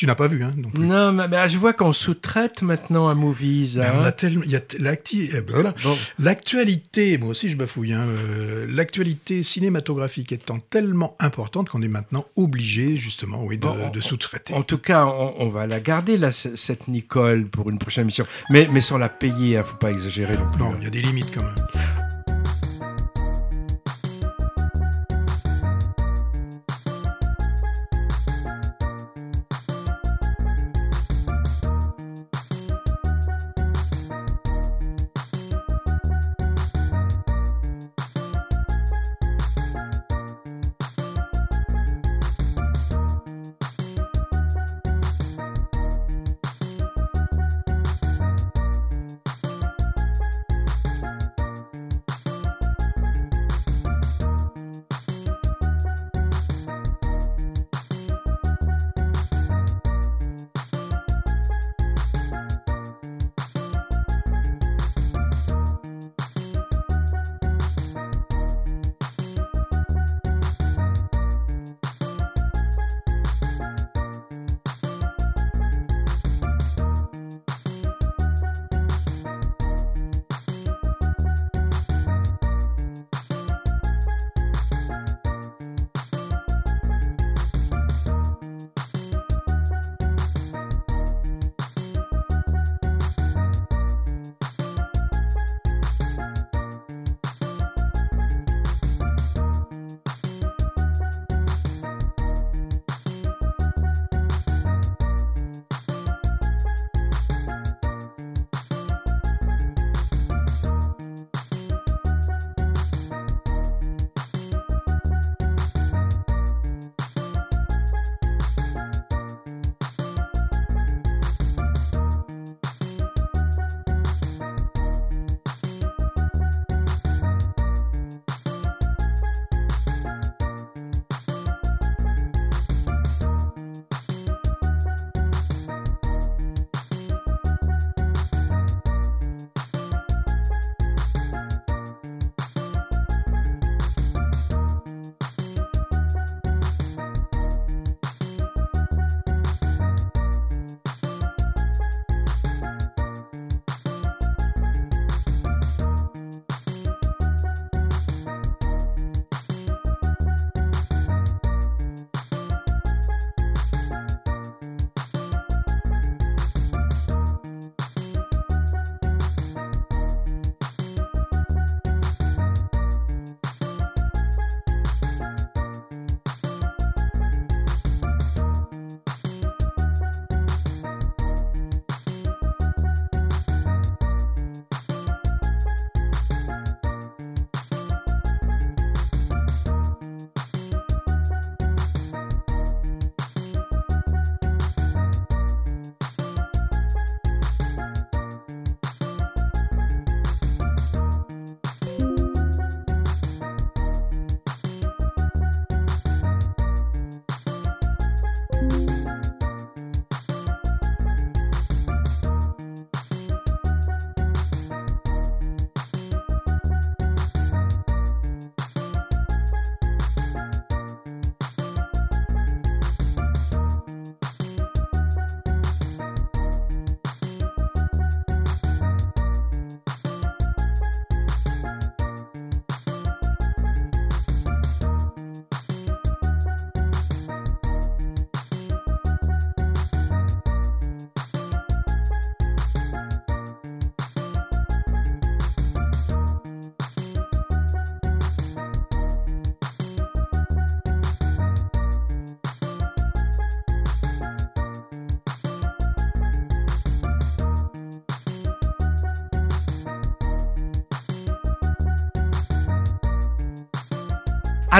Tu n'as pas vu, hein non plus. Non, mais, mais je vois qu'on sous-traite maintenant à Movies. Mais hein. on a tellement, il y a eh ben. L'actualité, moi aussi je bafouille, hein, euh, l'actualité cinématographique étant tellement importante qu'on est maintenant obligé justement, oui, de, Bon, on- de sous-traiter. En tout cas, on, on va la garder, là, cette Nicole, pour une prochaine mission. Mais, mais sans la payer, hein, faut pas exagérer non plus. Non, il y a des limites quand même.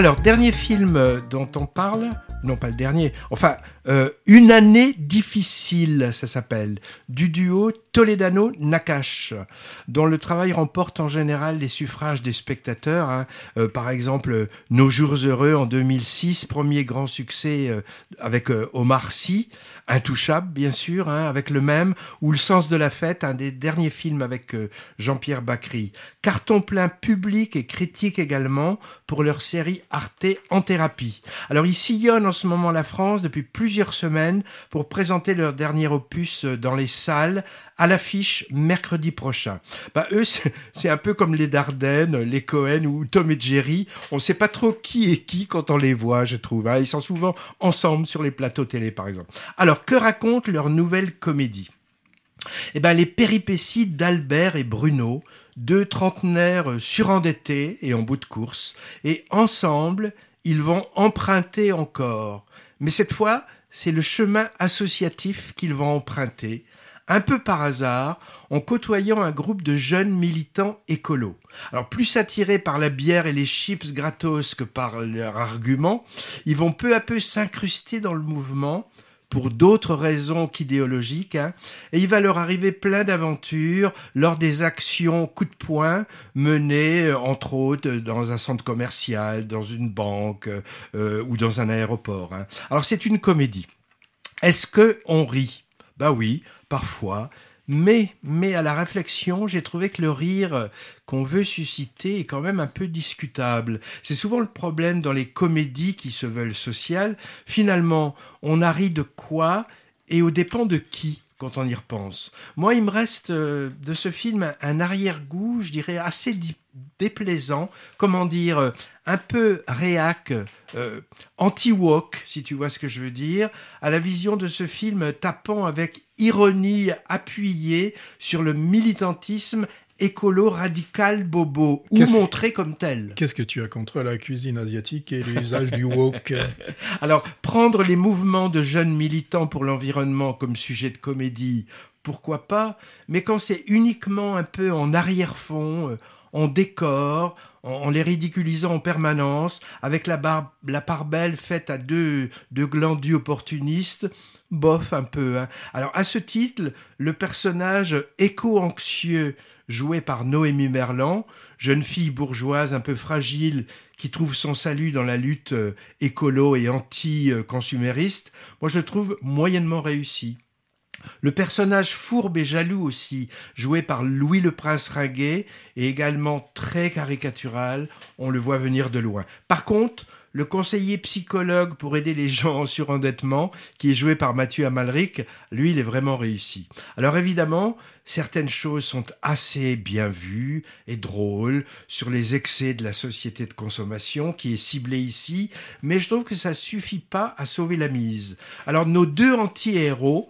Alors, dernier film euh, dont on parle, non pas le dernier, enfin, euh, Une année difficile, ça s'appelle, du duo Toledano-Nakash, dont le travail remporte en général les suffrages des spectateurs. hein. Euh, par exemple, Nos jours heureux en 2006, premier grand succès euh, avec euh, Omar Sy, Intouchable bien sûr, hein, avec le même, ou Le sens de la fête, un des derniers films avec euh, Jean-Pierre Bacry. Carton plein public et critique également pour leur série Arte en thérapie. Alors ils sillonnent en ce moment la France depuis plusieurs semaines pour présenter leur dernier opus euh, dans les salles à l'affiche mercredi prochain. Bah eux, c'est un peu comme les Dardennes, les Cohen ou Tom et Jerry. On ne sait pas trop qui est qui quand on les voit, je trouve. hein. Ils sont souvent ensemble sur les plateaux télé, par exemple. Alors, que raconte leur nouvelle comédie? Eh ben, les péripéties d'Albert et Bruno, deux trentenaires euh, surendettés et en bout de course, et ensemble, ils vont emprunter encore. Mais cette fois, c'est le chemin associatif qu'ils vont emprunter, un peu par hasard, en côtoyant un groupe de jeunes militants écolos. Alors, plus attirés par la bière et les chips gratos que par leurs arguments, ils vont peu à peu s'incruster dans le mouvement, pour d'autres raisons qu'idéologiques, hein, et il va leur arriver plein d'aventures lors des actions coup de poing menées, euh, entre autres, euh, dans un centre commercial, dans une banque euh, ou dans un aéroport. hein. Alors c'est une comédie. Est-ce que on rit? Bah oui, parfois. Mais, mais à la réflexion, j'ai trouvé que le rire euh, qu'on veut susciter est quand même un peu discutable. C'est souvent le problème dans les comédies qui se veulent sociales. Finalement, on a ri de quoi et aux dépens de qui? Quand on y repense. Moi, il me reste euh, de ce film un, arrière-goût, je dirais, assez déplaisant, comment dire, euh, un peu réac, euh, anti-woke, si tu vois ce que je veux dire, à la vision de ce film tapant avec ironie appuyée sur le militantisme écolo radical bobo, ou montré comme tel. Qu'est-ce que tu as contre la cuisine asiatique et l'usage du wok Alors, prendre les mouvements de jeunes militants pour l'environnement comme sujet de comédie, pourquoi pas? Mais quand c'est uniquement un peu en arrière-fond, euh, en décor, en, les ridiculisant en permanence, avec la, bar- la part belle faite à deux, deux glandus opportunistes, bof un peu. hein. Alors, à ce titre, le personnage éco-anxieux joué par Noémie Merlan, jeune fille bourgeoise un peu fragile qui trouve son salut dans la lutte euh, écolo et anti-consumériste, moi je le trouve moyennement réussi. Le personnage fourbe et jaloux aussi, joué par Louis le Prince Ringuet, est également très caricatural, on le voit venir de loin. Par contre, le conseiller psychologue pour aider les gens en surendettement, qui est joué par Mathieu Amalric, lui, il est vraiment réussi. Alors évidemment, certaines choses sont assez bien vues et drôles sur les excès de la société de consommation qui est ciblée ici, mais je trouve que ça suffit pas à sauver la mise. Alors nos deux anti-héros,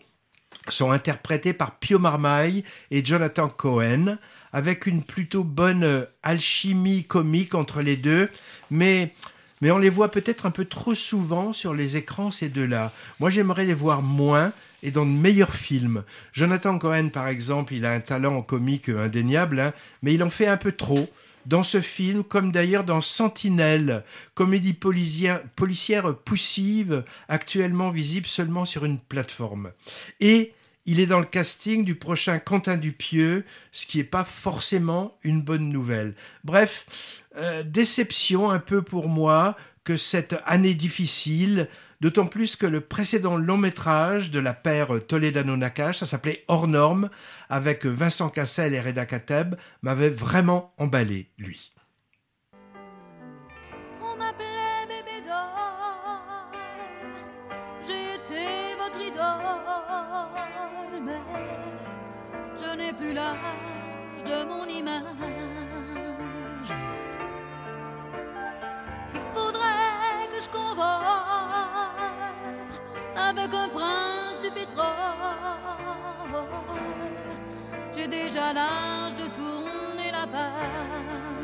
sont interprétés par Pio Marmaille et Jonathan Cohen, avec une plutôt bonne euh, alchimie comique entre les deux, mais, mais on les voit peut-être un peu trop souvent sur les écrans, ces deux-là. Moi, j'aimerais les voir moins et dans de meilleurs films. Jonathan Cohen, par exemple, il a un talent en comique indéniable, hein, mais il en fait un peu trop. Dans ce film, comme d'ailleurs dans Sentinelle, comédie policière, policière poussive, actuellement visible seulement sur une plateforme. Et il est dans le casting du prochain Quentin Dupieux, ce qui n'est pas forcément une bonne nouvelle. Bref, euh, déception un peu pour moi que cette année difficile, d'autant plus que le précédent long métrage de la paire Toledano-Nakash, ça s'appelait Hors Norme, avec Vincent Cassel et Reda Kateb, m'avait vraiment emballé, lui. On votre idole, n'ai plus l'âge de mon image. Il faudrait que je convole avec un prince du pétrole. J'ai déjà l'âge de tourner la page.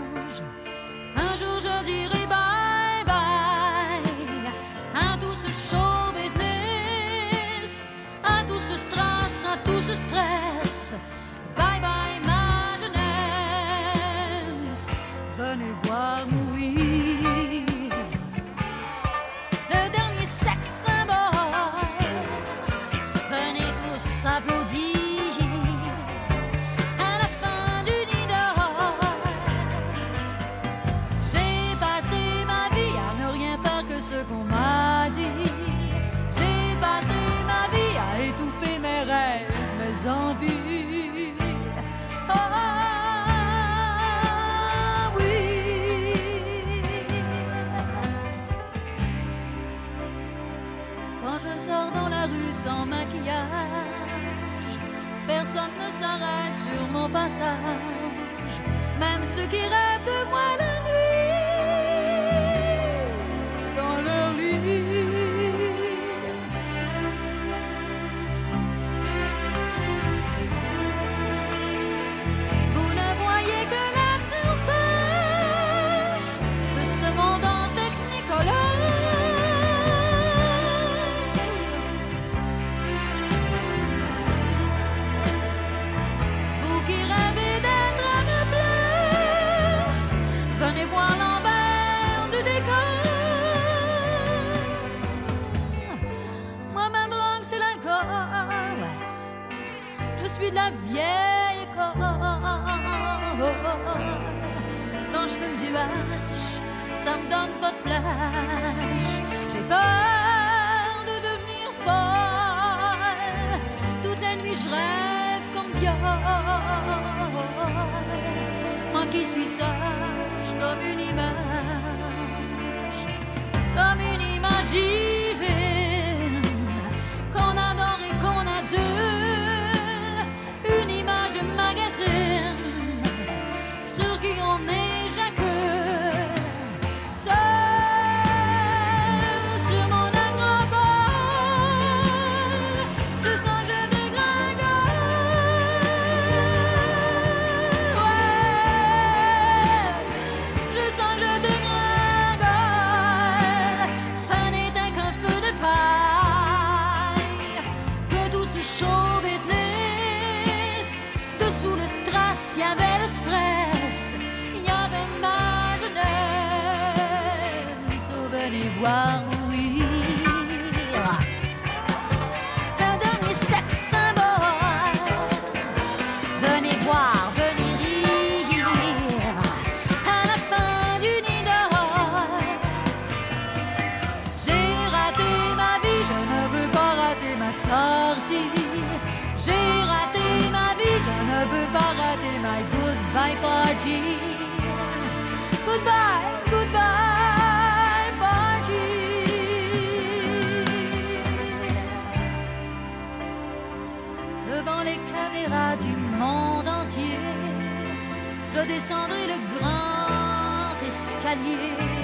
S'arrête sur mon passage, même ceux qui rêvent de moi ça me donne pas de flash. J'ai peur de devenir folle. Toute la nuit, je rêve comme viol. Moi qui suis sage comme une image, comme une image Je descendrai le grand escalier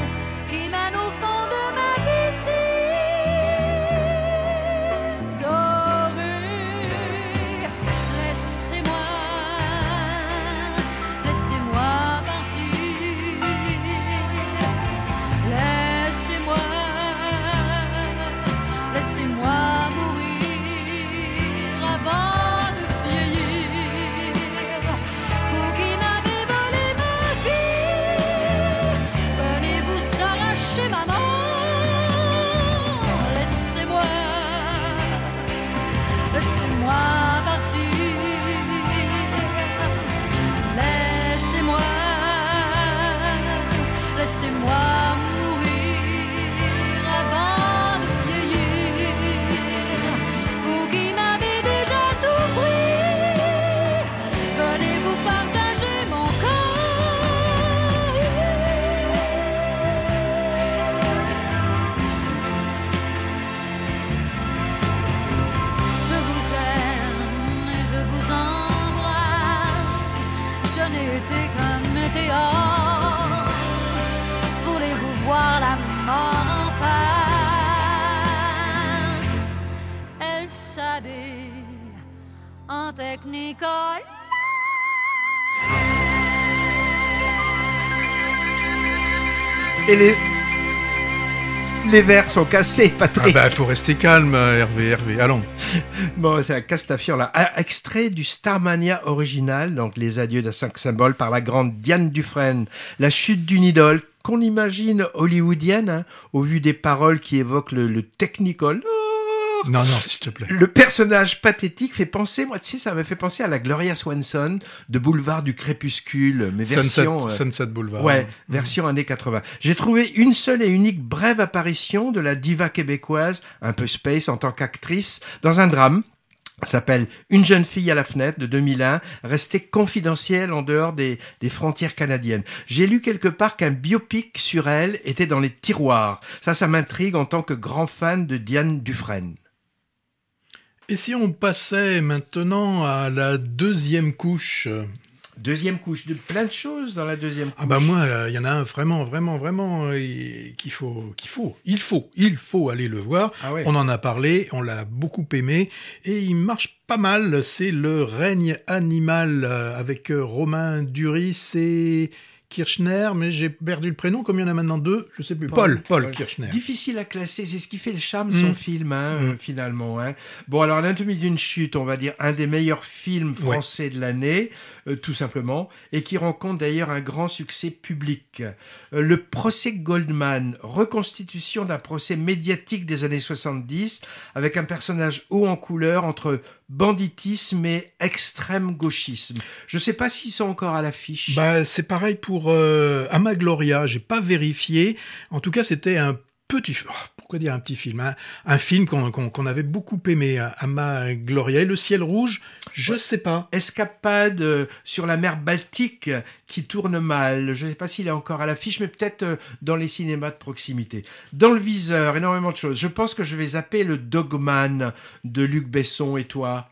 les verres sont cassés, Ah Patrick. bah, faut rester calme, Hervé, Hervé. Allons. Bon, c'est un Castafiore là. Extrait du Starmania original, donc les adieux d'un cinq symboles par la grande Diane Dufresne. La chute d'une idole qu'on imagine hollywoodienne, hein, au vu des paroles qui évoquent le, le Non, non, s'il te plaît. Le personnage pathétique fait penser, moi, tu sais, ça m'a fait penser à la Gloria Swanson de Boulevard du Crépuscule, mais Sunset, version... euh, Sunset Boulevard. Ouais, version années 80. J'ai trouvé une seule et unique brève apparition de la diva québécoise, un peu space en tant qu'actrice, dans un drame. Ça s'appelle Une jeune fille à la fenêtre de 2001, restée confidentielle en dehors des, des frontières canadiennes. J'ai lu quelque part qu'un biopic sur elle était dans les tiroirs. Ça, ça m'intrigue en tant que grand fan de Diane Dufresne. Et si on passait maintenant à la deuxième couche? Deuxième couche, de plein de choses dans la deuxième couche. Ah bah moi, il y en a un vraiment, vraiment, vraiment euh, qu'il faut, qu'il faut, il faut, il faut aller le voir. Ah ouais. On en a parlé, on l'a beaucoup aimé et il marche pas mal. C'est le règne animal euh, avec euh, Romain Duris et Kirchner, mais j'ai perdu le prénom. Comme il y en a maintenant deux, je sais plus. Paul, Paul, Kirchner. Difficile à classer, c'est ce qui fait le charme de son Mm. film, hein, Mm. finalement. Hein. Bon, alors, Anatomie d'une chute, on va dire un des meilleurs films français de l'année, euh, tout simplement, et qui rencontre d'ailleurs un grand succès public. Euh, le procès Goldman, reconstitution d'un procès médiatique des années 70, avec un personnage haut en couleur entre banditisme et extrême gauchisme. Je sais pas s'ils sont encore à l'affiche. Bah, c'est pareil pour euh, Ama Gloria, j'ai pas vérifié. En tout cas, c'était un petit... oh, pourquoi dire un petit film hein? Un film qu'on avait beaucoup aimé, hein, Ama Gloria. Et Le ciel rouge, je sais pas. Escapade euh, sur la mer Baltique qui tourne mal. Je sais pas s'il est encore à l'affiche, mais peut-être euh, dans les cinémas de proximité. Dans le viseur, énormément de choses. Je pense que je vais zapper le Dogman de Luc Besson et toi?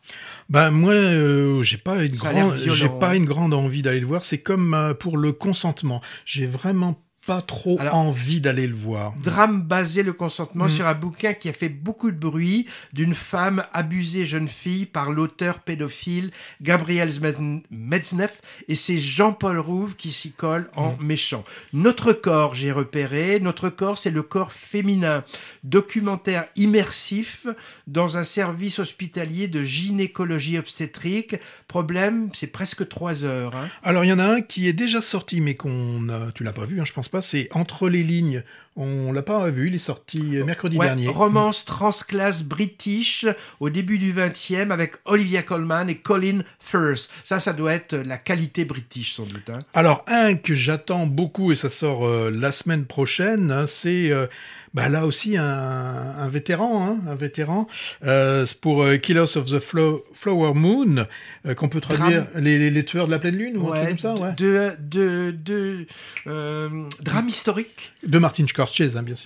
Ben moi, euh, j'ai pas une grande, j'ai pas hein. une grande envie d'aller le voir. C'est comme euh, pour le consentement. J'ai vraiment pas trop Alors- envie d'aller le voir. Drame basé le consentement Mm. sur un bouquin qui a fait beaucoup de bruit d'une femme abusée jeune fille par l'auteur pédophile Gabriel Metzneff et c'est Jean-Paul Rouve qui s'y colle en méchant. Notre corps, j'ai repéré, notre corps c'est le corps féminin. Documentaire immersif dans un service hospitalier de gynécologie obstétrique. Problème, c'est presque trois heures. hein. Alors il y en a un qui est déjà sorti, mais qu'on tu l'as pas vu, hein, je pense pas. C'est Entre les lignes. On l'a pas vu. Il est sorti euh, mercredi Ouais, dernier. romance transclasse british au début du 20e avec Olivia Colman et Colin Firth. Ça, ça doit être la qualité british sans doute. hein. Alors un que j'attends beaucoup et ça sort euh, la semaine prochaine, hein, c'est euh, bah, là aussi un, un vétéran, hein, un vétéran. Euh, c'est pour Killers of the Flo- Flower Moon qu'on peut traduire les, les- les tueurs de la pleine lune ou un truc Ouais, comme ça, ouais. de, de, de, drame historique De Martin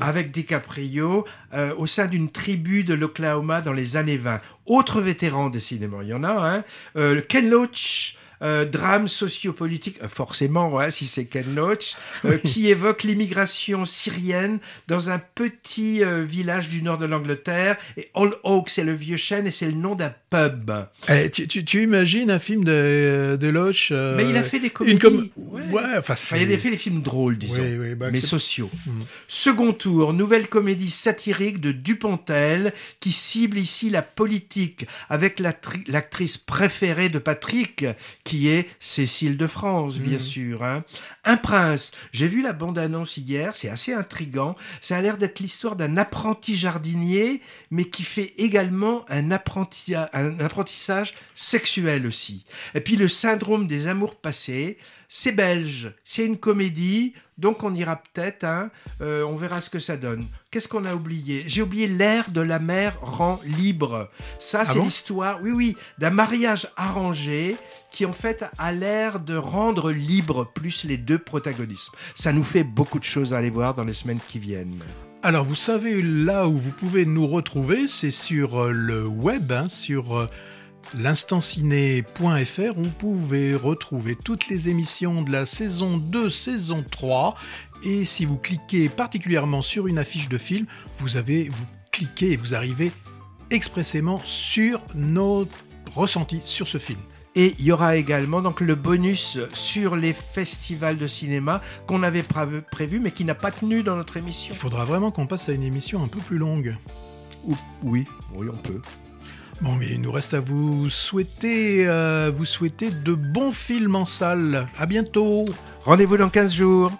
Hein, avec DiCaprio euh, au sein d'une tribu de l'Oklahoma dans les années 20. Autre vétéran cinémas, il y en a, hein, Ken Loach. Euh, drame sociopolitique, euh, forcément, ouais, si c'est Ken Loach, euh, qui évoque l'immigration syrienne dans un petit euh, village du nord de l'Angleterre. Et All Oak, c'est le vieux chêne et c'est le nom d'un pub. Eh, tu, tu, tu imagines un film de, de Loach euh, Mais il a fait des comédies. Une com- Ouais. ouais. enfin, Enfin, il a fait les films drôles, disons, Oui, oui, bah, mais sociaux. Mm. Second tour, nouvelle comédie satirique de Dupontel qui cible ici la politique avec l'actrice préférée de Patrick, qui est Cécile de France, bien Mm. sûr. hein. Un prince. J'ai vu la bande-annonce hier, c'est assez intrigant. Ça a l'air d'être l'histoire d'un apprenti jardinier, mais qui fait également un, apprenti- un apprentissage sexuel aussi. Et puis le syndrome des amours passés. C'est belge, c'est une comédie, donc on ira peut-être, hein, euh, on verra ce que ça donne. Qu'est-ce qu'on a oublié? J'ai oublié l'air de la mer rend libre. Ça, c'est bon? l'histoire, oui, oui, d'un mariage arrangé qui en fait a l'air de rendre libre plus les deux protagonistes. Ça nous fait beaucoup de choses à aller voir dans les semaines qui viennent. Alors, vous savez, là où vous pouvez nous retrouver, c'est sur euh, le web, hein, sur euh, l'instanciné.fr. Vous pouvez retrouver toutes les émissions de la saison 2, saison 3. Et si vous cliquez particulièrement sur une affiche de film, vous avez, vous cliquez et vous arrivez expressément sur nos ressentis sur ce film. Et il y aura également donc le bonus sur les festivals de cinéma qu'on avait prévu mais qui n'a pas tenu dans notre émission. Il faudra vraiment qu'on passe à une émission un peu plus longue. Ou- oui, oui, on peut. Bon, mais il nous reste à vous souhaiter, euh, vous souhaiter de bons films en salle. À bientôt. Rendez-vous dans 15 jours.